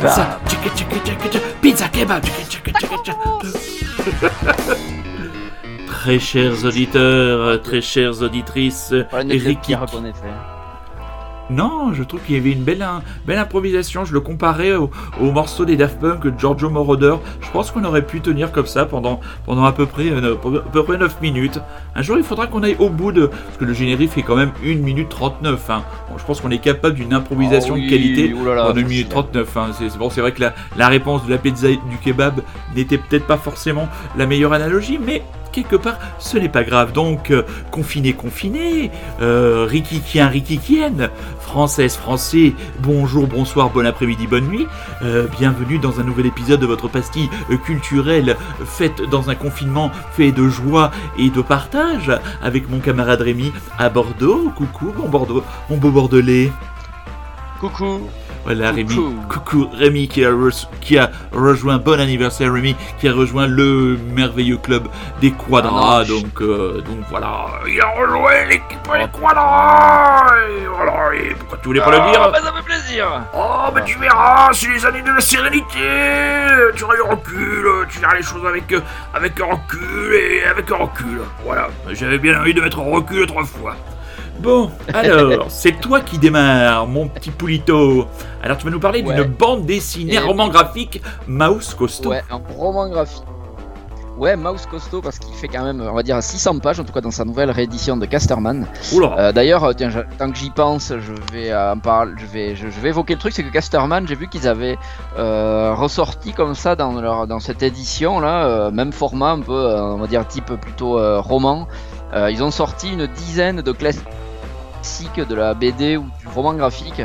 pizza, pizza, kebab. Très chers auditeurs, très chères auditrices, Eric non, je trouve qu'il y avait une belle, belle improvisation. Je le comparais au, morceau des Daft Punk de Giorgio Moroder. Je pense qu'on aurait pu tenir comme ça pendant, pendant à, peu près, euh, à peu près 9 minutes. Un jour, il faudra qu'on aille au bout de. Parce que le générique fait quand même 1 minute 39. Hein. je pense qu'on est capable d'une improvisation ah de qualité en 1 minute 39. Hein. C'est bon, vrai que la, la réponse de la pizza et du kebab n'était peut-être pas forcément la meilleure analogie, mais quelque part, ce n'est pas grave. Donc, euh, confiné, confiné, euh, rikikien, rikikien, française, français, bonjour, bonsoir, bon après-midi, bonne nuit. Euh, bienvenue dans un nouvel épisode de votre pastille culturelle faite dans un confinement fait de joie et de partage avec mon camarade Rémi à Bordeaux. Coucou, mon Bordeaux, mon beau Bordelais. Coucou. Voilà, Rémi. Coucou, Rémi qui a, qui a rejoint, bon anniversaire Rémi, qui a rejoint le merveilleux club des Quadras. Ah donc, euh, donc voilà, il a rejoint l'équipe des Quadras. Et voilà, et pourquoi tu voulais pas le ah, dire? bah, Ça fait plaisir. Oh, mais tu verras, c'est les années de la sérénité. Tu auras du recul, tu verras les choses avec, avec un recul et avec un recul. Voilà, j'avais bien envie de mettre un recul trois fois. Bon, alors, c'est toi qui démarre, mon petit Poulito. Alors, tu vas nous parler d'une bande dessinée, roman graphique, Mouse Costaud. Ouais, un roman graphique. Ouais, Mouse Costaud, parce qu'il fait quand même, on va dire, 600 pages, en tout cas dans sa nouvelle réédition de Casterman. Euh, D'ailleurs, euh, tant que j'y pense, je vais en parler, je vais, je, vais évoquer le truc, c'est que Casterman, j'ai vu qu'ils avaient euh, ressorti comme ça dans, leur, dans cette édition, là, euh, même format, un peu, on va dire, type plutôt roman. ils ont sorti une dizaine de classiques de la BD ou du roman graphique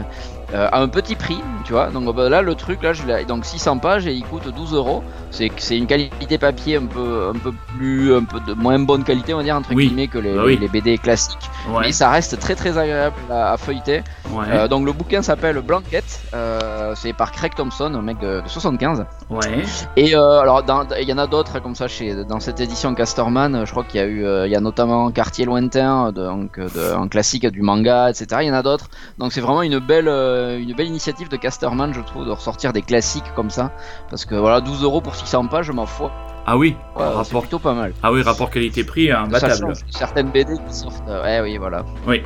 euh, à un petit prix, tu vois. Donc bah, là, le truc, là, je donc 600 pages et il coûte 12 euros. C'est c'est une qualité papier un peu un peu plus un peu de moins bonne qualité, on va dire entre guillemets que les, bah les, BD classiques. Mais ça reste très très agréable à, feuilleter. Euh, donc le bouquin s'appelle Blanquette. Euh, c'est par Craig Thompson, un mec de, 75. Ouais. Et alors il y en a d'autres comme ça chez dans cette édition Casterman. Je crois qu'il y a eu il y a notamment Quartier lointain, donc de, un classique du manga, etc. Il y en a d'autres. Donc c'est vraiment une belle euh, une belle initiative de Casterman, je trouve, de ressortir des classiques comme ça. Parce que voilà, 12 euros pour 600 pages, ma foi. Ah oui, rapport plutôt pas mal. Ah oui, rapport qualité-prix imbattable. Certaines BD qui sortent. Euh, ouais, oui, voilà. Oui.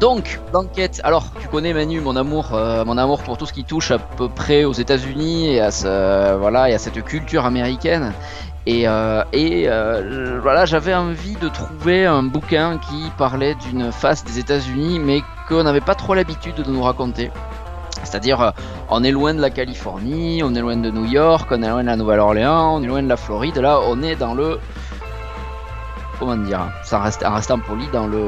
Donc, l'enquête. Alors, tu connais Manu, mon amour, euh, mon amour pour tout ce qui touche à peu près aux États-Unis et à ce, voilà, et à cette culture américaine. Et, et voilà, j'avais envie de trouver un bouquin qui parlait d'une face des États-Unis, mais qu'on n'avait pas trop l'habitude de nous raconter. C'est-à-dire, euh, on est loin de la Californie, on est loin de New York, on est loin de la Nouvelle-Orléans, on est loin de la Floride. Là, on est dans le comment dire, ça reste, en restant poli, dans le,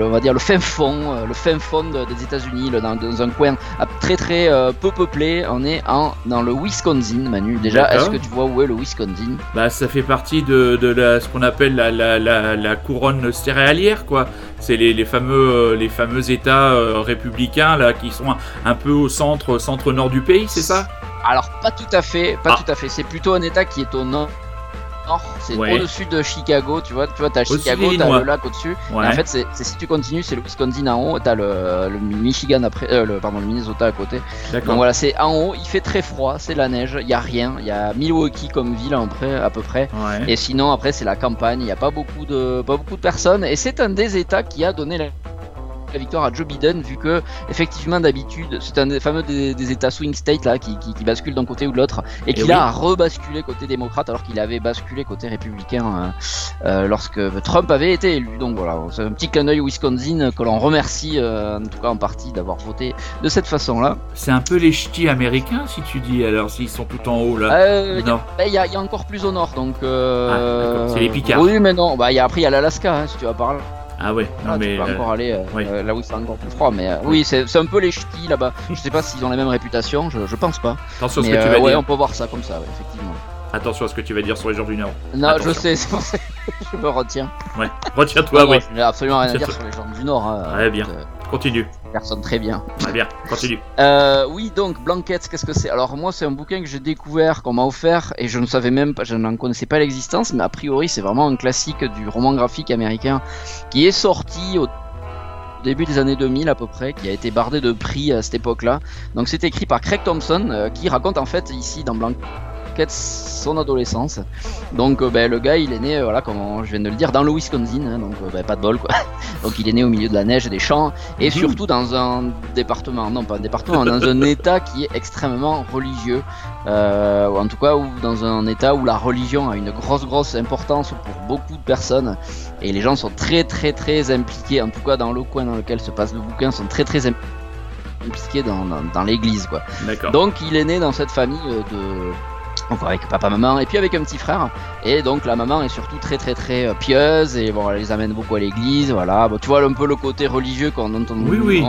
on va dire le fin fond, euh, le fin fond des États-Unis, dans, dans, un coin très très euh, peu peuplé. On est en, dans le Wisconsin, Manu. Déjà, est-ce que tu vois où est le Wisconsin? Bah, ça fait partie de, de la, ce qu'on appelle la, la, la, couronne céréalière, quoi. C'est les, les, fameux, euh, les fameux États républicains là qui sont un, peu au centre, centre nord du pays, c'est ça? Alors pas tout à fait, pas ah. tout à fait. C'est plutôt un État qui est au nord c'est au-dessus de Chicago, tu vois. Tu vois, t'as Chicago, t'as le lac au-dessus. en fait, c'est si tu continues, c'est le Wisconsin en haut, t'as le, le Michigan après, euh, le, pardon, le Minnesota à côté. Donc voilà, c'est en haut, il fait très froid, c'est la neige, il y a rien, il y a Milwaukee comme ville après, à peu près. Et sinon, après, c'est la campagne, il n'y a pas beaucoup de, pas beaucoup de personnes. Et c'est un des États qui a donné la la victoire à Joe Biden, vu que effectivement d'habitude c'est un des fameux des, États swing state là qui, qui, bascule d'un côté ou de l'autre et, qui a rebasculé côté démocrate alors qu'il avait basculé côté républicain euh, euh, lorsque Trump avait été élu. Donc voilà, c'est un petit clin d'œil Wisconsin que l'on remercie euh, en tout cas en partie d'avoir voté de cette façon-là. C'est un peu les ch'tis américains si tu dis alors s'ils sont tout en haut là. Il y, a encore plus au nord donc. Ah, c'est les Picards. Oui mais non, bah, y a, après il y a l'Alaska hein, si tu vas par là. Ah ouais, non ah, mais. Tu peux encore aller là où c'est encore plus froid, mais oui, c'est un peu les ch'tis là-bas. je sais pas s'ils ont la même réputation, je, je pense pas. Attention mais, ce que tu vas ouais, dire. on peut voir ça comme ça, effectivement. Attention à ce que tu vas dire sur les gens du Nord. Non, je sais, c'est pour ça que je me retiens. Ouais, retiens-toi, oui. Je n'ai absolument rien à dire sur les gens du Nord. Hein, ouais, bien. Continue. Personne très bien. Très bien, continue. Euh, oui, donc Blanquette, qu'est-ce que c'est? Alors moi, c'est un bouquin que j'ai découvert, qu'on m'a offert, et je ne savais même pas, je n'en connaissais pas l'existence, mais a priori, c'est vraiment un classique du roman graphique américain qui est sorti au début des années 2000 à peu près, qui a été bardé de prix à cette époque-là. Donc c'est écrit par Craig Thompson, euh, qui raconte en fait ici dans Son adolescence. Donc euh, ben, le gars il est né, euh, voilà comme je viens de le dire, dans le Wisconsin, hein, donc euh, ben, pas de bol quoi. donc il est né au milieu de la neige et des champs, et mhm. surtout dans un département, non pas un département, dans un état qui est extrêmement religieux, ou en tout cas ou dans un état où la religion a une grosse grosse importance pour beaucoup de personnes, et les gens sont très très très impliqués, en tout cas dans le coin dans lequel se passe le bouquin, sont très très impliqués dans, dans, dans l'église quoi. Donc il est né dans cette famille de donc avec papa, maman et puis avec un petit frère. Et donc la maman est surtout très très très euh, pieuse et bon, elle les amène beaucoup à l'église. Voilà, bon, tu vois un peu le côté religieux qu'on entend oui,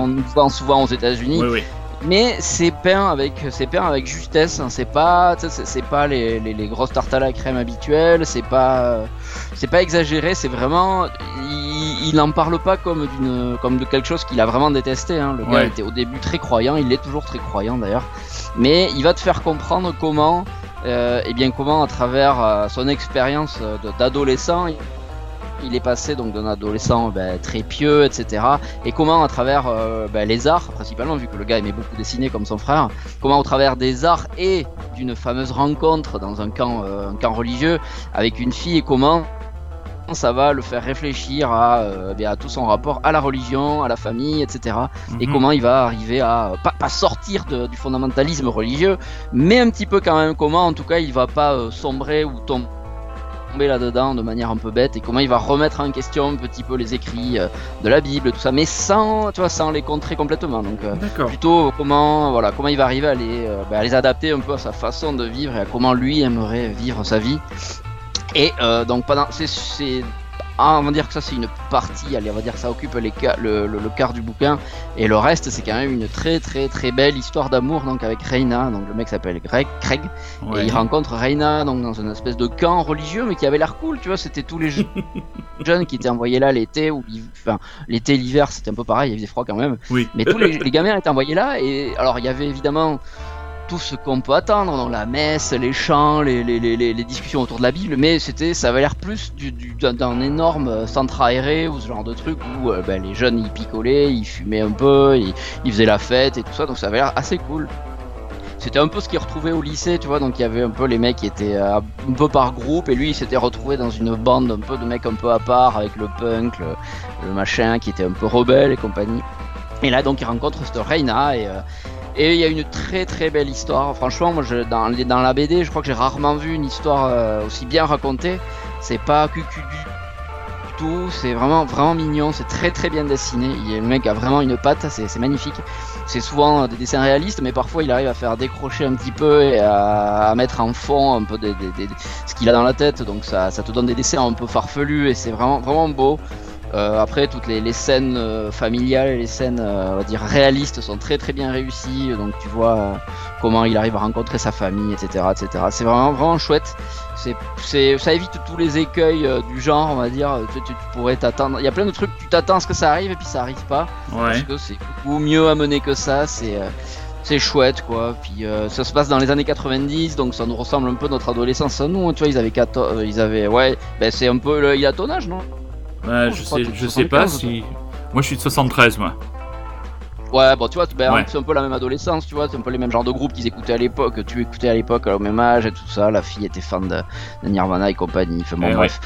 souvent aux États-Unis. Oui, mais c'est peint avec c'est peint avec justesse hein. c'est pas c'est pas les, les, les, grosses tartes à la crème habituelles c'est pas c'est pas exagéré c'est vraiment il n'en parle pas comme d'une comme de quelque chose qu'il a vraiment détesté hein. le gars était au début très croyant il est toujours très croyant d'ailleurs mais il va te faire comprendre comment euh, et bien comment à travers euh, son expérience euh, d'adolescent il est passé donc d'un adolescent ben, très pieux, etc. Et comment à travers ben, les arts, principalement vu que le gars aimait beaucoup dessiner comme son frère, comment au travers des arts et d'une fameuse rencontre dans un camp, un camp religieux avec une fille, et comment ça va le faire réfléchir à, euh, à tout son rapport à la religion, à la famille, etc. Et mhm. comment il va arriver à pas, pas sortir du fondamentalisme religieux, mais un petit peu quand même comment, en tout cas, il va pas euh, sombrer ou tomber là-dedans de manière un peu bête et comment il va remettre en question un petit peu les écrits euh, de la Bible, tout ça, mais sans, tu vois, sans les contrer complètement. Donc plutôt comment, voilà, comment il va arriver à les, bah, à les adapter un peu à sa façon de vivre et à comment lui aimerait vivre sa vie. Et euh, donc pendant c'est ah, on va dire que ça c'est une partie, allez, on va dire que ça occupe les, le, le, le, quart du bouquin, et le reste c'est quand même une très très très belle histoire d'amour donc avec Reina, donc le mec s'appelle Greg, Craig, et il rencontre Reina donc dans une espèce de camp religieux mais qui avait l'air cool, tu vois, c'était tous les jeunes qui étaient envoyés là l'été ou enfin l'été l'hiver c'était un peu pareil, il faisait froid quand même, oui. mais tous les, les gamins étaient envoyés là et alors il y avait évidemment tout ce qu'on peut attendre dans la messe, les chants, les, discussions autour de la Bible, mais c'était, ça avait l'air plus du, du, d'un énorme centre aéré ou ce genre de truc où euh, ben, les jeunes ils picolaient, ils fumaient un peu, ils, faisaient la fête et tout ça, donc ça avait l'air assez cool. C'était un peu ce qu'ils retrouvaient au lycée, tu vois, donc il y avait un peu les mecs qui étaient euh, un peu par groupe, et lui il s'était retrouvé dans une bande un peu de mecs un peu à part, avec le punk, le, le machin, qui était un peu rebelle et compagnie. Et là donc il rencontre cette Reina et, euh, et il y a une très très belle histoire. Franchement, moi, je, dans, dans la BD, je crois que j'ai rarement vu une histoire euh, aussi bien racontée. C'est pas cucu du tout. C'est vraiment vraiment mignon. C'est très très bien dessiné. Il, le mec a vraiment une patte. C'est magnifique. C'est souvent des dessins réalistes, mais parfois il arrive à faire décrocher un petit peu et à, mettre en fond un peu ce qu'il a dans la tête. Donc ça, ça te donne des dessins un peu farfelus et c'est vraiment vraiment beau. Euh, après, toutes les, scènes euh, familiales et les scènes, euh, on va dire, réalistes sont très très bien réussies. Donc tu vois comment il arrive à rencontrer sa famille, etc. etc. C'est vraiment vraiment chouette. C'est, ça évite tous les écueils du genre, on va dire. Tu, pourrais t'attendre. Il y a plein de trucs, tu t'attends à ce que ça arrive et puis ça arrive pas. Parce que c'est beaucoup mieux à mener que ça. C'est c'est chouette quoi. Puis ça se passe dans les années 90, donc ça nous ressemble un peu notre adolescence à nous. Tu vois, ils avaient 14, ils avaient ouais, ben c'est un peu il a ton âge, non? Ouais, je, sais, je sais pas si. Moi, je suis de 73, moi. Ouais, bon, tu vois, ben, c'est un peu la même adolescence, tu vois, c'est un peu les mêmes genres de groupes qu'ils écoutaient à l'époque, tu écoutais à l'époque au même âge et tout ça. La fille était fan de, Nirvana et compagnie. Enfin, bon, eh bref.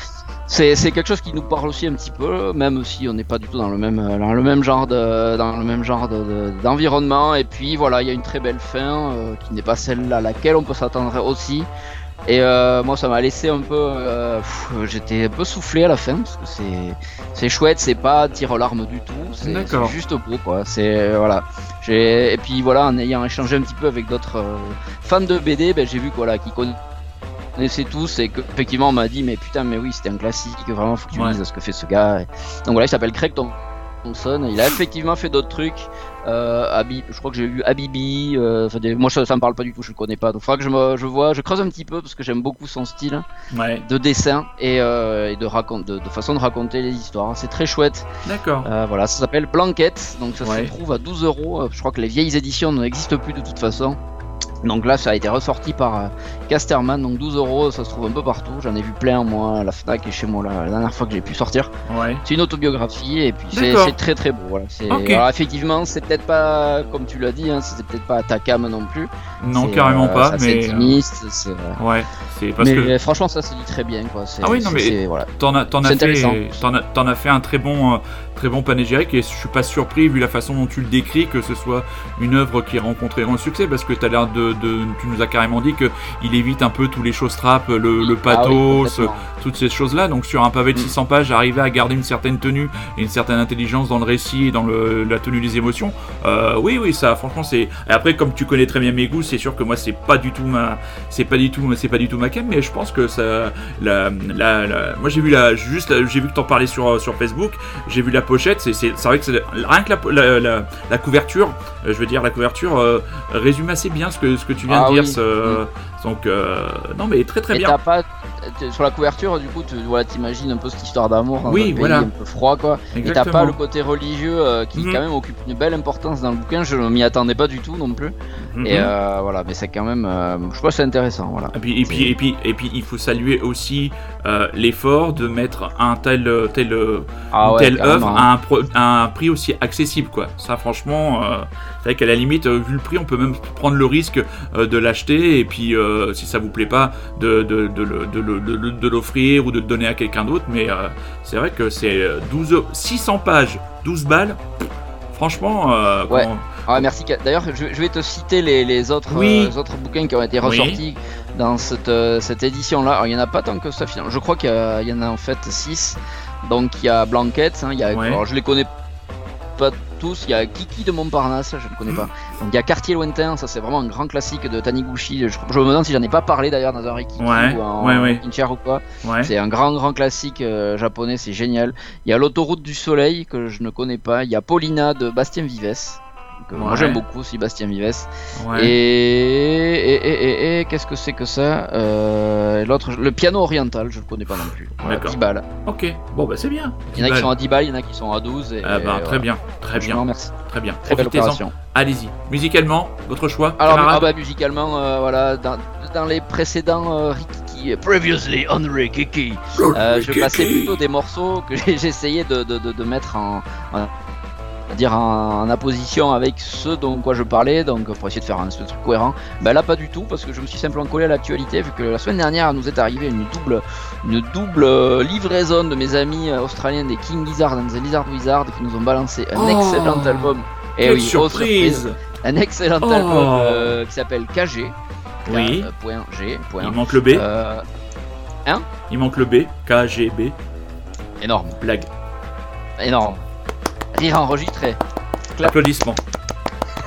C'est, quelque chose qui nous parle aussi un petit peu, même si on n'est pas du tout dans le même, dans le même genre de, dans le même genre d'environnement. Et puis voilà, il y a une très belle fin euh, qui n'est pas celle à laquelle on peut s'attendre aussi. Et euh, moi, ça m'a laissé un peu. Euh, j'étais un peu soufflé à la fin parce que c'est chouette, c'est pas tir aux larmes du tout, c'est juste beau quoi. C'est voilà. Et puis voilà, en ayant échangé un petit peu avec d'autres euh, fans de BD, ben, j'ai vu voilà, qu'ils connaissaient tous et qu'effectivement on m'a dit mais putain mais oui c'était un classique, vraiment faut que tu lises ce que fait ce gars. Donc voilà, il s'appelle Craig Thompson, il a effectivement fait d'autres trucs. Euh, je crois que j'ai lu Habibi. Euh, moi, ça, ça, me parle pas du tout, je le connais pas. Donc, il faudra que je, me, je vois, je creuse un petit peu parce que j'aime beaucoup son style de dessin et, euh, et de, raconte, de, façon de raconter les histoires. C'est très chouette. D'accord. Euh, voilà, ça s'appelle Blanquette. Donc, ça se trouve à 12 euros. Je crois que les vieilles éditions n'existent plus de toute façon. Donc là, ça a été ressorti par euh, Casterman, donc 12 euros, ça se trouve un peu partout. J'en ai vu plein, moi, à la Fnac et chez moi, la, dernière fois que j'ai pu sortir. Ouais. C'est une autobiographie et puis c'est très très beau. Voilà. Alors, effectivement, c'est peut-être pas, comme tu l'as dit, hein, c'est peut-être pas ta cam non plus. Non, carrément euh, pas, mais. Intimiste, c'est. Ouais, c'est parce mais que. franchement, ça se dit très bien, quoi. Ah oui, non, mais. Voilà. T'en as, as, fait, en as fait un très bon, euh, très bon panégyrique et je suis pas surpris, vu la façon dont tu le décris, que ce soit une œuvre qui ait rencontré un succès parce que tu as l'air de, de, Tu nous as carrément dit qu'il évite un peu tous les choses trap, le, le ah pathos, toutes ces choses-là. Donc sur un pavé de 600 mm. pages, arriver à garder une certaine tenue et une certaine intelligence dans le récit et dans le, la tenue des émotions, euh, oui, oui, ça, franchement, c'est. Après, comme tu connais très bien mes goûts, c'est sûr que moi, c'est pas du tout ma, c'est pas du tout, c'est pas du tout ma cam, mais je pense que ça, la, la, moi j'ai vu la, juste, j'ai vu que t'en parlais sur sur Facebook, j'ai vu la pochette, c'est, c'est, vrai que c'est, rien que la, la, la couverture, euh, je veux dire, la couverture euh, résume assez bien ce que ce que tu viens de ah dire. Ce. Donc, euh, non, mais très très bien. pas, sur la couverture, du coup, tu voilà, t'imagines un peu cette histoire d'amour dans oui, un un peu froid, quoi. Et t'as pas le côté religieux euh, qui, mhm. quand même, occupe une belle importance dans le bouquin. Je m'y attendais pas du tout non plus. Mhm. Et euh, voilà, mais c'est quand même, je crois que c'est intéressant, voilà. Et puis, et puis, et puis, et puis, il faut saluer aussi l'effort de mettre un tel, tel, ah telle œuvre à un, un, prix aussi accessible, quoi. Ça, franchement, c'est vrai qu'à la limite, vu le prix, on peut même prendre le risque de l'acheter et puis euh, si ça vous plaît pas, de, de, l'offrir ou de le donner à quelqu'un d'autre. Mais euh, c'est vrai que c'est 12, 600 pages, 12 balles. Franchement, euh, ouais. Ah, merci. D'ailleurs, je, vais te citer les, autres, autres bouquins qui ont été ressortis dans cette, cette édition-là. il n'y en a pas tant que ça finalement. Je crois qu'il y, en a en fait 6. Donc il y a Blanquette, hein, il y a, alors, je les connais pas tous. Il y a Kiki de Montparnasse, je ne connais pas. Donc il y a Quartier Lointain, ça c'est vraiment un grand classique de Taniguchi. Je, je me demande si j'en ai pas parlé d'ailleurs dans un Rikiki ou en ouais, ou quoi. C'est un grand grand classique euh, japonais, c'est génial. Il y a L'autoroute du soleil que je ne connais pas. Il y a Paulina de Bastien Vives. Moi j'aime beaucoup Sébastien Vives. Et, et, et, et qu'est-ce que c'est que ça euh, L'autre, le piano oriental, je le connais pas non plus. D'accord. 10 balles. Ok, bon bah c'est bien. Il y en a qui sont à 10 balles, il y en a qui sont à 12. ah bah, très bien, très bien. Merci. Très bien. Très belle opération. Allez-y. Musicalement, votre choix Alors, ah bah, musicalement, euh, voilà, dans, dans, les précédents euh, Rikiki, Previously on Rikiki, euh, je passais plutôt des morceaux que j'essayais de, de, de, de, mettre en, en dire en, opposition avec ce dont quoi je parlais, donc pour essayer de faire un, truc cohérent. Ben là pas du tout parce que je me suis simplement collé à l'actualité vu que la semaine dernière nous est arrivé une double, une double euh, livraison de mes amis euh, australiens des King Gizzard and the Lizard Wizard qui nous ont balancé un oh, excellent album. Et oui, surprise. Un excellent oh. album euh, qui s'appelle KG. Oui. point G. Il manque le B. hein Il manque le B. KGB. Énorme. Blague. Énorme. Rire enregistré. Applaudissements.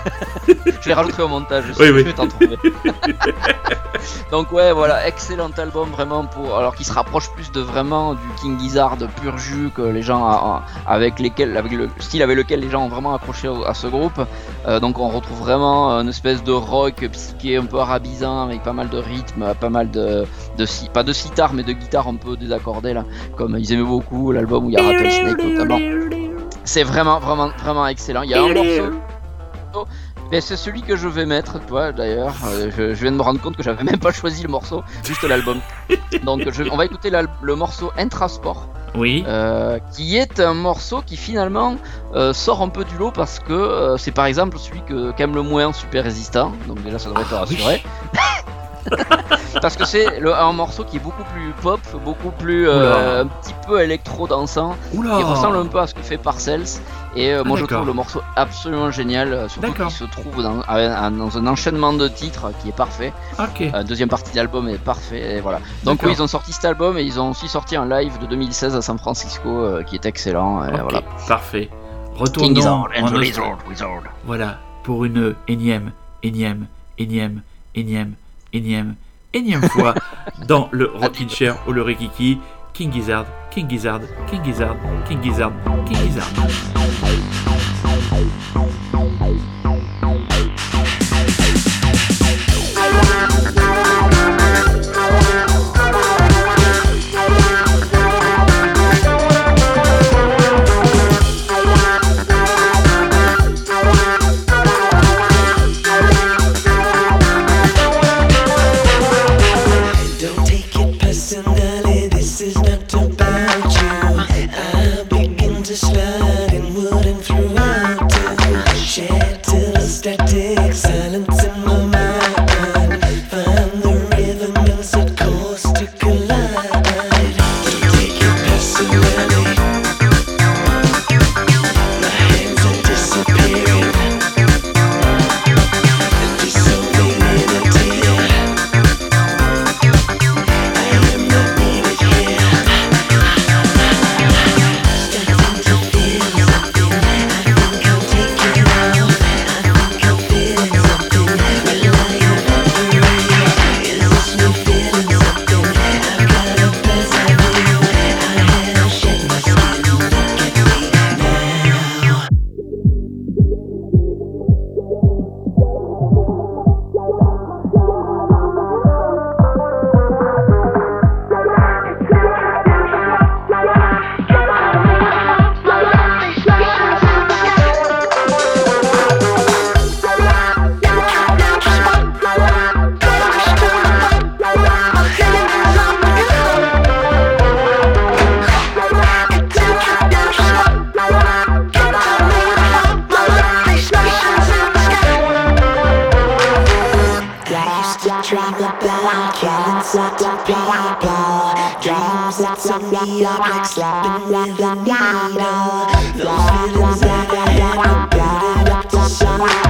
je les rajouterai au montage. Je, oui, oui. vais t'en trouver. Donc ouais, voilà, excellent album vraiment pour, alors qui se rapproche plus de vraiment du King Gizzard pur jus que les gens avec lesquels, avec le style avec lequel les gens ont vraiment accroché à ce groupe. Euh, donc on retrouve vraiment une espèce de rock psyché un peu arabisant avec pas mal de rythme, pas mal de, de pas de sitar mais de guitare un peu désaccordée là, comme ils aimaient beaucoup l'album où il y a Rattlesnake notamment. C'est vraiment, vraiment, vraiment excellent. Il y a un morceau. Mais c'est celui que je vais mettre, toi d'ailleurs. Euh, je, viens de me rendre compte que j'avais même pas choisi le morceau, juste l'album. Donc on va écouter le morceau Intrasport. Oui. Euh, qui est un morceau qui finalement euh, sort un peu du lot parce que c'est par exemple celui que qu'aime le moins Super Résistant. Donc déjà ça devrait te ah rassurer. Parce que c'est un morceau qui est beaucoup plus pop, beaucoup plus euh, un petit peu électro dansant, qui ressemble un peu à ce que fait Parcells. Et euh, moi ah, je trouve le morceau absolument génial, euh, surtout qu'il se trouve dans, un enchaînement de titres qui est parfait. La deuxième partie de l'album est parfait, et voilà. Donc oui, ils ont sorti cet album et ils ont aussi sorti un live de 2016 à San Francisco qui est excellent. Et voilà. Parfait. Retournons Voilà, pour une énième, énième, énième, énième énième, énième fois dans le Rockin' Chair ou le Rikiki. King Gizzard, King Gizzard, King Gizzard, King Gizzard, King Gizzard. I can't the people Dreams that set me up with an idol The feelings that I had, I'm getting up to show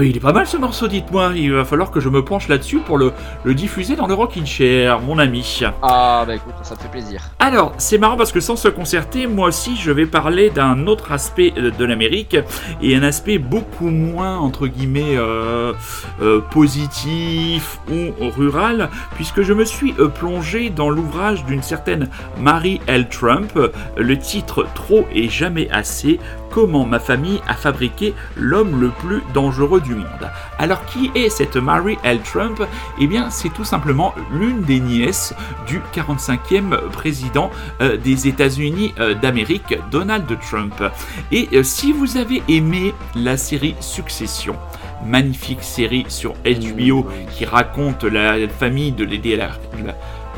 il est pas mal ce morceau, dites-moi. Il va falloir que je me penche là-dessus pour le, diffuser dans le Rockin' Chair, mon ami. Ah, bah écoute, ça te fait plaisir. Alors, c'est marrant parce que sans se concerter, moi aussi, je vais parler d'un autre aspect de l'Amérique et un aspect beaucoup moins, entre guillemets, euh, euh, positif ou rural, puisque je me suis euh, plongé dans l'ouvrage d'une certaine Mary L. Trump, le titre Trop et jamais assez Comment ma famille a fabriqué l'homme le plus dangereux du monde. Alors qui est cette Mary L. Trump? Eh bien c'est tout simplement l'une des nièces du 45e président euh, des États-Unis euh, d'Amérique, Donald Trump. Et euh, si vous avez aimé la série Succession, magnifique série sur HBO qui raconte la, famille de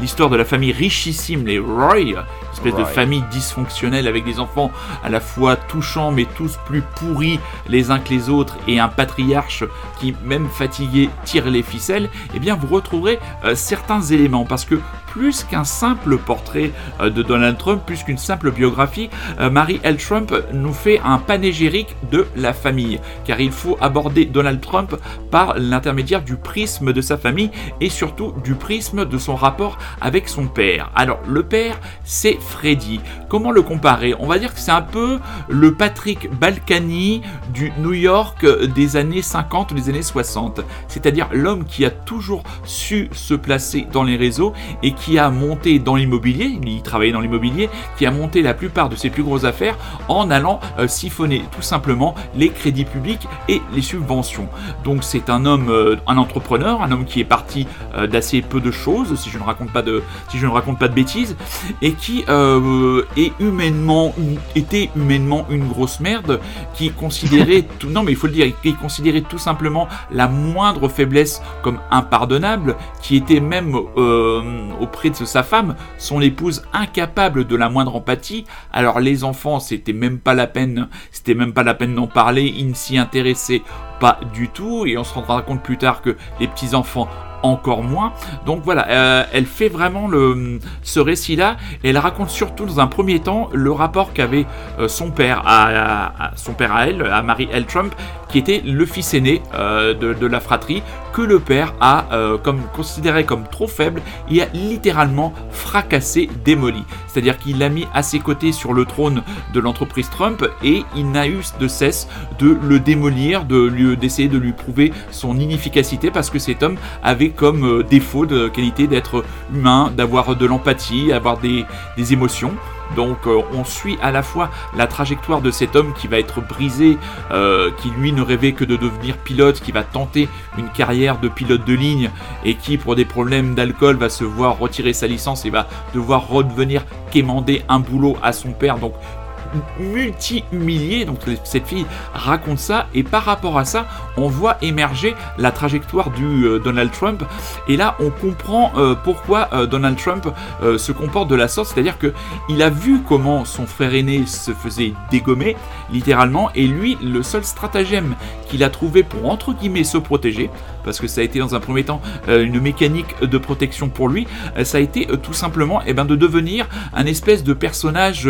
l'histoire de la famille richissime, les Roy, espèce de famille dysfonctionnelle avec des enfants à la fois touchants mais tous plus pourris les uns que les autres et un patriarche qui, même fatigué, tire les ficelles, eh bien vous retrouverez euh, certains éléments. Parce que plus qu'un simple portrait euh, de Donald Trump, plus qu'une simple biographie, euh, Marie L. Trump nous fait un panégyrique de la famille, car il faut aborder Donald Trump par l'intermédiaire du prisme de sa famille et surtout du prisme de son rapport avec son père. Alors le père, c'est Freddy. Comment le comparer? On va dire que c'est un peu le Patrick Balkany du New York des années 50 ou des années 60, c'est-à-dire l'homme qui a toujours su se placer dans les réseaux et qui a monté dans l'immobilier, il travaillait dans l'immobilier, qui a monté la plupart de ses plus grosses affaires en allant euh, siphonner tout simplement les crédits publics et les subventions. Donc c'est un homme, euh, un entrepreneur, un homme qui est parti euh, d'assez peu de choses, si je ne raconte pas de, si je ne raconte pas de bêtises, et qui est humainement, était humainement une grosse merde, qui considérait tout, non mais il faut le dire, qui considérait tout simplement la moindre faiblesse comme impardonnable, qui était même au auprès de sa femme, son épouse incapable de la moindre empathie. Alors les enfants, c'était même pas la peine, c'était même pas la peine d'en parler, ils ne s'y intéressaient pas du tout et on se rendra compte plus tard que les petits enfants encore moins. Donc voilà, euh, elle fait vraiment le, ce récit-là. Et elle raconte surtout dans un premier temps le rapport qu'avait euh, son père à, son père à elle, à Marie L. Trump, qui était le fils aîné euh, de, la fratrie, que le père a comme considéré comme trop faible et a littéralement fracassé, démoli. C'est-à-dire qu'il l'a mis à ses côtés sur le trône de l'entreprise Trump et il n'a eu de cesse de le démolir, d'essayer de lui prouver son inefficacité parce que cet homme avait comme euh, défaut de qualité d'être humain, d'avoir de l'empathie, avoir des, émotions. Donc euh, on suit à la fois la trajectoire de cet homme qui va être brisé, euh, qui lui ne rêvait que de devenir pilote, qui va tenter une carrière de pilote de ligne et qui pour des problèmes d'alcool va se voir retirer sa licence et va devoir redevenir quémander un boulot à son père. Donc multi-humilié. Donc cette fille raconte ça et par rapport à ça, on voit émerger la trajectoire du euh, Donald Trump. Et là, on comprend euh, pourquoi euh, Donald Trump se comporte de la sorte, c'est-à-dire que il a vu comment son frère aîné se faisait dégommer littéralement et lui, le seul stratagème qu'il a trouvé pour entre guillemets se protéger, parce que ça a été dans un premier temps une mécanique de protection pour lui, ça a été tout simplement eh ben, de devenir un espèce de personnage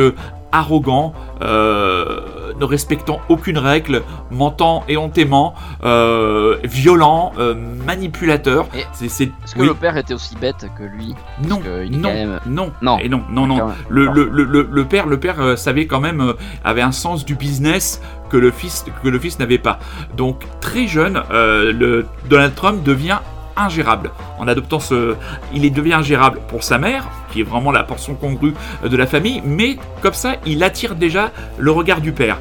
arrogant, euh, ne respectant aucune règle, mentant et euh, violent, euh, manipulateur. Est-ce que le père était aussi bête que lui? Non, non, non, non, et non, non, non. Le, le, le, le, père, le père euh, savait quand même, avait un sens du business que le fils, que le fils n'avait pas. Donc très jeune, le Donald Trump devient ingérable. En adoptant ce... Il devient ingérable pour sa mère, qui est vraiment la portion congrue de la famille, mais comme ça, il attire déjà le regard du père.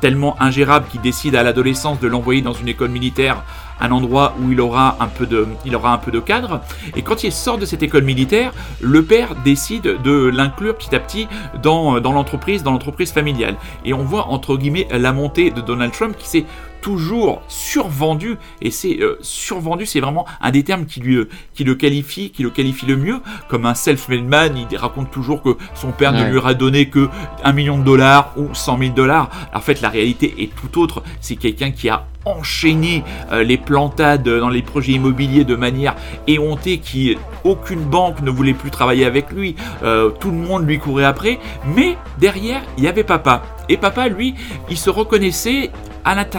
Tellement ingérable qu'il décide à l'adolescence de l'envoyer dans une école militaire un endroit où il aura un peu de, il aura un peu de cadre. Et quand il sort de cette école militaire, le père décide de l'inclure petit à petit dans, dans l'entreprise, dans l'entreprise familiale. Et on voit entre guillemets la montée de Donald Trump qui s'est toujours survendu et c'est euh, survendu c'est vraiment un des termes qui lui euh, qui le qualifie qui le qualifie le mieux comme un self-made man. Il raconte toujours que son père ne lui aura donné que un million de dollars ou 100 000 dollars. En fait la réalité est tout autre. C'est quelqu'un qui a enchaîné euh, les plantades dans les projets immobiliers de manière éhontée qui aucune banque ne voulait plus travailler avec lui. Tout le monde lui courait après. Mais derrière il y avait papa. Et papa lui il se reconnaissait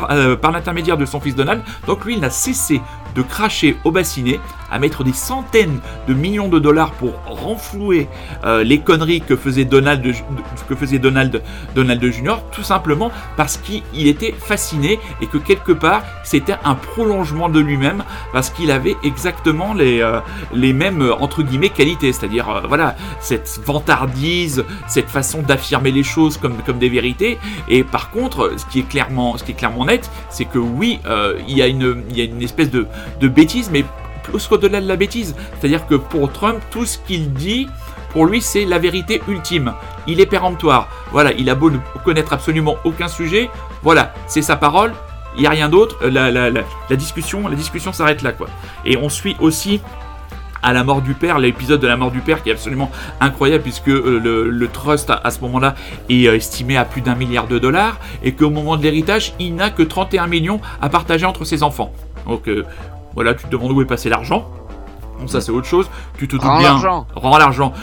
euh, par l'intermédiaire de son fils Donald. Donc lui, il n'a cessé de cracher au bassinet à mettre des centaines de millions de dollars pour renflouer euh, les conneries que faisait Donald, que faisait Donald, Donald Jr. tout simplement parce qu'il était fasciné et que quelque part c'était un prolongement de lui-même parce qu'il avait exactement les, euh, les mêmes entre guillemets qualités, c'est-à-dire euh, voilà cette vantardise, cette façon d'affirmer les choses comme, comme des vérités. Et par contre, ce qui est clairement, ce qui est clairement net, c'est que oui, il y a une, il y a une espèce de, de bêtise, mais plus qu'au-delà de la bêtise. C'est-à-dire que pour Trump, tout ce qu'il dit, pour lui, c'est la vérité ultime. Il est péremptoire. Voilà, il a beau ne connaître absolument aucun sujet. Voilà, c'est sa parole. Il n'y a rien d'autre. La, la, discussion, la discussion s'arrête là, quoi. Et on suit aussi à la mort du père, l'épisode de la mort du père qui est absolument incroyable puisque euh, le, trust à, ce moment-là est euh, estimé à plus d'un milliard de dollars et qu'au moment de l'héritage, il n'a que 31 millions à partager entre ses enfants. Donc euh, voilà, tu te demandes où est passé l'argent. Bon, ça c'est autre chose. Tu te doutes bien. Rends l'argent.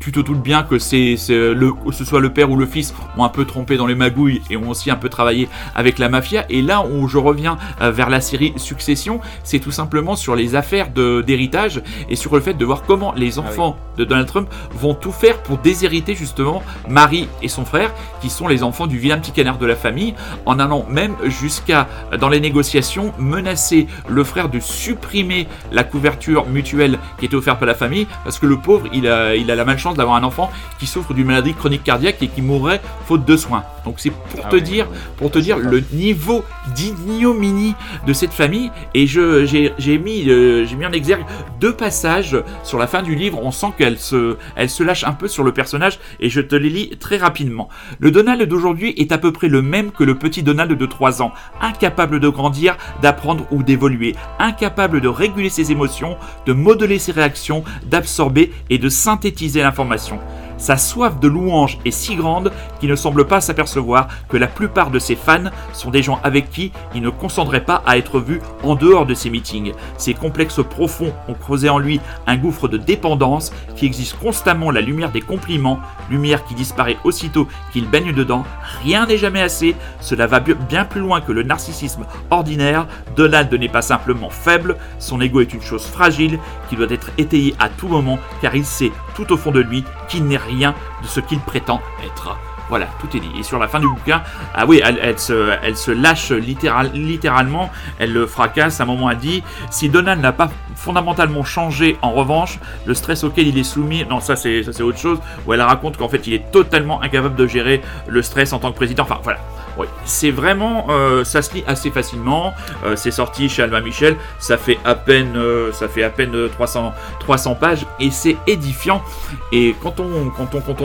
Tu te doutes bien que c'est le que ce soit le père ou le fils ont un peu trompé dans les magouilles et ont aussi un peu travaillé avec la mafia. Et là où je reviens euh, vers la série Succession, c'est tout simplement sur les affaires d'héritage et sur le fait de voir comment les ah enfants de Donald Trump vont tout faire pour déshériter justement Marie et son frère, qui sont les enfants du vilain petit canard de la famille, en allant même jusqu'à dans les négociations menacer le frère de supprimer la couverture mutuelle qui était offert par la famille, parce que le pauvre, il a, il a la malchance d'avoir un enfant qui souffre d'une maladie chronique cardiaque et qui mourrait faute de soins. Donc c'est pour ah te dire, pour te dire le niveau d'ignominie de cette famille. Et je, j'ai, mis, euh, j'ai mis en exergue deux passages sur la fin du livre. On sent qu'elle se, elle se lâche un peu sur le personnage et je te les lis très rapidement. Le Donald d'aujourd'hui est à peu près le même que le petit Donald de 3 ans, incapable de grandir, d'apprendre ou d'évoluer, incapable de réguler ses émotions, de modeler ses réactions, d'absorber et de synthétiser l'information. Sa soif de louange est si grande qu'il ne semble pas s'apercevoir que la plupart de ses fans sont des gens avec qui il ne consentirait pas à être vu en dehors de ses meetings. Ses complexes profonds ont creusé en lui un gouffre de dépendance qui existe constamment la lumière des compliments, lumière qui disparaît aussitôt qu'il baigne dedans. Rien n'est jamais assez, cela va bien plus loin que le narcissisme ordinaire. Donald n'est pas simplement faible, son ego est une chose fragile qui doit être étayée à tout moment car il sait tout au fond de lui qu'il n'est rien de ce qu'il prétend être. Voilà, tout est dit. Et sur la fin du bouquin, ah oui, elle, se, elle se, lâche littéralement, elle le fracasse. À un moment, elle dit Si Donald n'a pas fondamentalement changé, en revanche, le stress auquel il est soumis, non, ça c'est autre chose, où elle raconte qu'en fait, il est totalement incapable de gérer le stress en tant que président. Enfin, voilà. Oui, c'est vraiment, euh, ça se lit assez facilement. Euh, c'est sorti chez Alma Michel. Ça fait à peine, euh, ça fait à peine 300, 300 pages et c'est édifiant. Et quand on, quand on, quand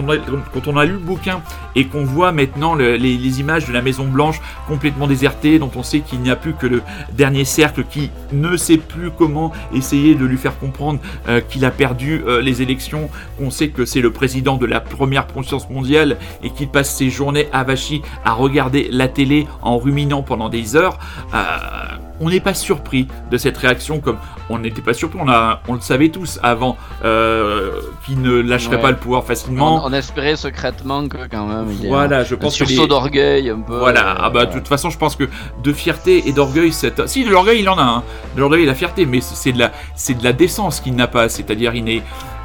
on, a, lu le bouquin et qu'on voit maintenant les, images de la Maison Blanche complètement désertée, dont on sait qu'il n'y a plus que le dernier cercle qui ne sait plus comment essayer de lui faire comprendre qu'il a perdu les élections, qu'on sait que c'est le président de la première puissance mondiale et qu'il passe ses journées avachis à regarder la télé en ruminant pendant des heures, euh, on n'est pas surpris de cette réaction comme on n'était pas surpris, on, a, on le savait tous avant euh, qu'il ne lâcherait pas le pouvoir facilement. On, espérait secrètement que quand même il y voilà, je pense un sursaut d'orgueil un peu. Voilà, ah bah de toute façon je pense que de fierté et d'orgueil, c'est si de l'orgueil il en a, un, de l'orgueil et de la fierté, mais c'est de la c'est de la décence qu'il n'a pas, c'est-à-dire il n'est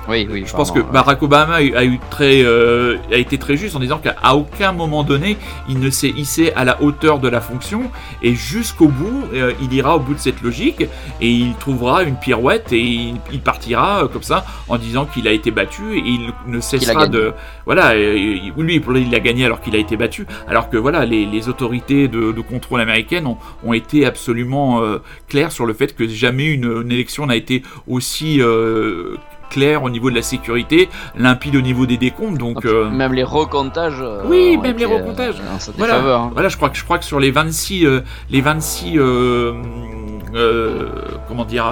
oui, oui. Je pense que Barack Obama a, eu très, euh, a été très juste en disant qu'à aucun moment donné, il ne s'est hissé à la hauteur de la fonction et jusqu'au bout, euh, il ira au bout de cette logique et il trouvera une pirouette et il, partira euh, comme ça en disant qu'il a été battu et il ne cessera de. Voilà, lui, il a gagné alors qu'il a été battu, alors que voilà, les, autorités de, contrôle américaines ont, été absolument claires sur le fait que jamais une, élection n'a été aussi clair au niveau de la sécurité, limpide au niveau des décomptes. Donc euh, même les recomptages. Euh, oui, même les recomptages. Euh, voilà. Hein. voilà, je crois que je crois que sur les 26 les 26 comment dire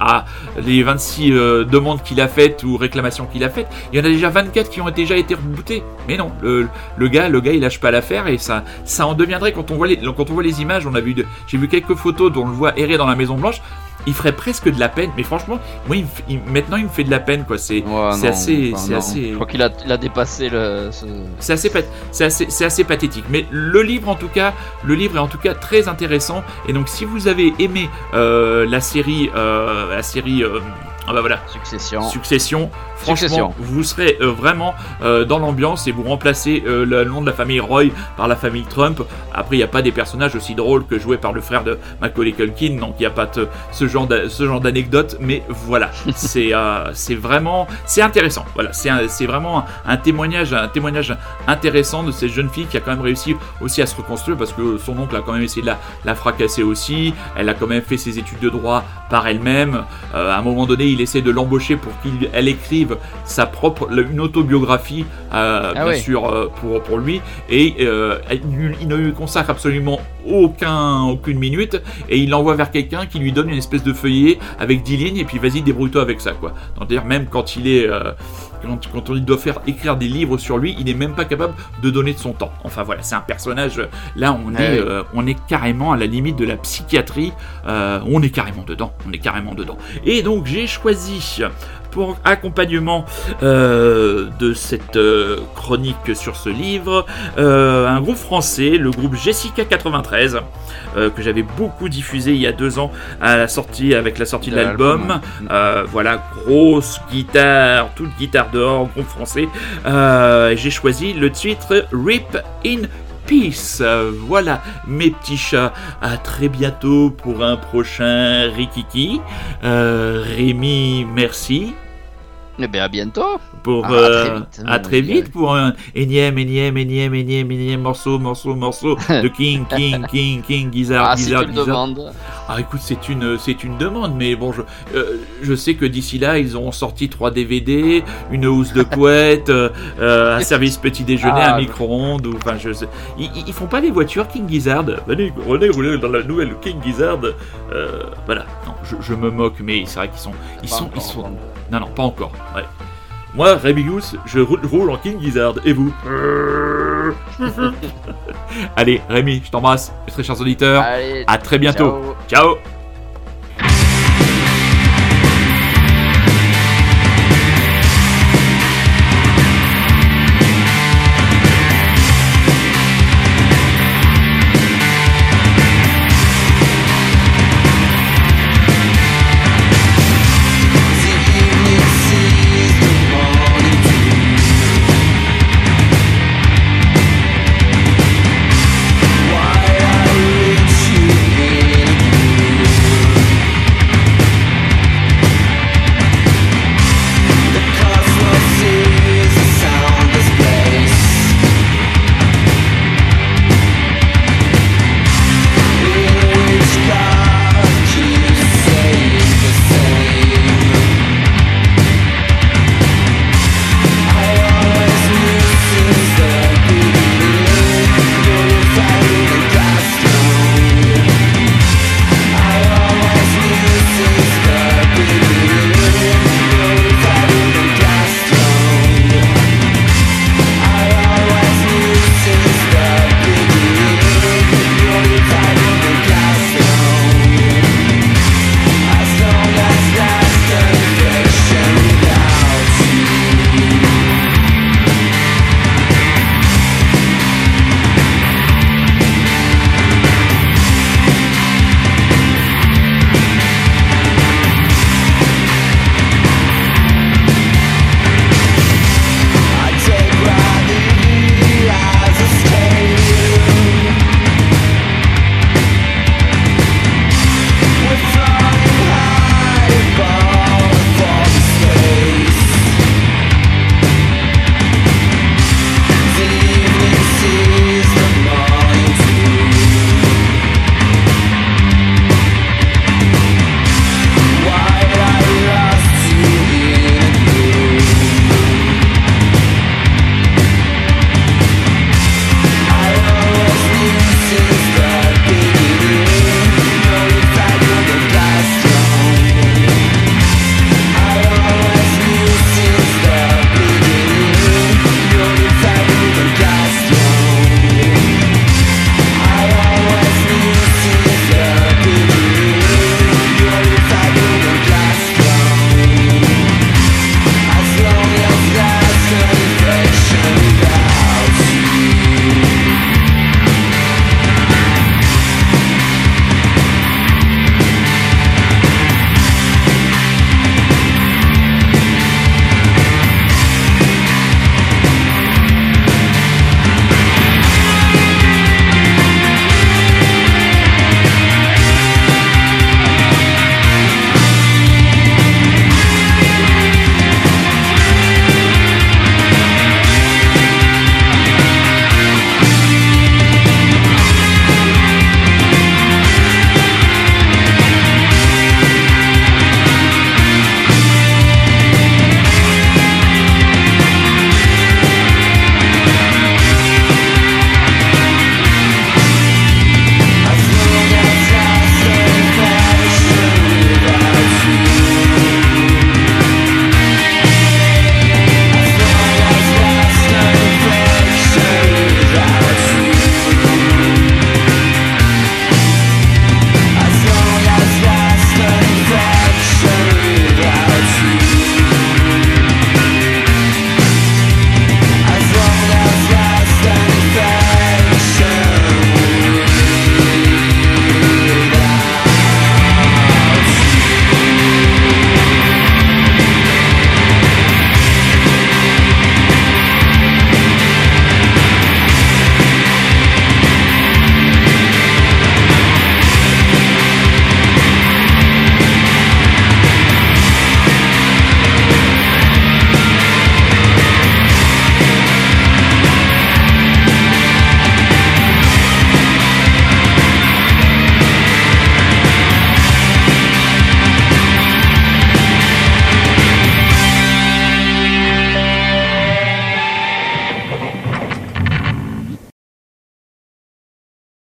à les 26 demandes qu'il a faites ou réclamations qu'il a faites, il y en a déjà 24 qui ont déjà été rebootées. Mais non, le, le, gars, le gars, il lâche pas l'affaire et ça, ça en deviendrait quand on voit les, quand on voit les images. On a vu, j'ai vu quelques photos dont on le voit errer dans la Maison Blanche il ferait presque de la peine. Mais franchement, moi, maintenant, il me fait de la peine, quoi. C'est assez, c'est assez. Je crois qu'il a, a, dépassé le. C'est assez, c'est assez, assez pathétique. Mais le livre, en tout cas, le livre est en tout cas très intéressant. Et donc, si vous avez aimé euh, la série, euh, la série. Euh, ah bah voilà. Succession. Succession. Franchement, vous serez euh, vraiment euh, dans l'ambiance et vous remplacez euh, le nom de la famille Roy par la famille Trump. Après, il n'y a pas des personnages aussi drôles que joués par le frère de Macaulay Culkin, donc il n'y a pas ce genre d'anecdote. Mais voilà, c'est c'est vraiment c'est intéressant. Voilà, c'est vraiment un, témoignage un témoignage intéressant de cette jeune fille qui a quand même réussi aussi à se reconstruire parce que son oncle a quand même essayé de la, la fracasser aussi. Elle a quand même fait ses études de droit par elle-même. à un moment donné, il essaie de l'embaucher pour qu'elle écrive sa propre, une autobiographie, euh, ah bien sûr, euh, pour, pour lui, et euh, il, ne lui consacre absolument aucun, aucune minute, et il l'envoie vers quelqu'un qui lui donne une espèce de feuillet avec 10 lignes, et puis vas-y, débrouille-toi avec ça, quoi. C'est-à-dire, même quand il est quand, on doit faire écrire des livres sur lui, il n'est même pas capable de donner de son temps. Enfin voilà, c'est un personnage. Là, on est, euh, on est carrément à la limite de la psychiatrie. Euh, on est carrément dedans. On est carrément dedans. Et donc j'ai choisi accompagnement euh, de cette chronique sur ce livre un groupe français, le groupe Jessica 93, que j'avais beaucoup diffusé il y a deux ans à la sortie avec la sortie de l'album. voilà, grosse guitare, toute guitare dehors, groupe français. Euh, j'ai choisi le titre Rip in Peace. Voilà, mes petits chats. À très bientôt pour un prochain Rikiki. Euh, Rémi, merci. Eh bien, à bientôt. Pour, euh, à très vite, pour un énième, énième, énième, énième, énième morceau, morceau, morceau de King, King, King, King, Gizzard, ah, Gizzard, Gizzard. Ah, écoute, c'est une, c'est une demande, mais bon, je, euh, je sais que d'ici là, ils ont sorti trois DVD, une housse de couette, euh, un service petit déjeuner, ah, un micro-ondes, ou enfin, je sais. Ils, ils, font pas les voitures King Gizzard. Venez, venez, venez dans la nouvelle King Gizzard. voilà. Non, je, je, me moque, mais c'est vrai qu'ils sont, ils sont, ils sont. Non, non, pas encore. Ouais. Moi, Rémi je roule en King Gizzard. Et vous Allez, Rémi, je t'embrasse, très chers auditeurs. à très bientôt. ciao.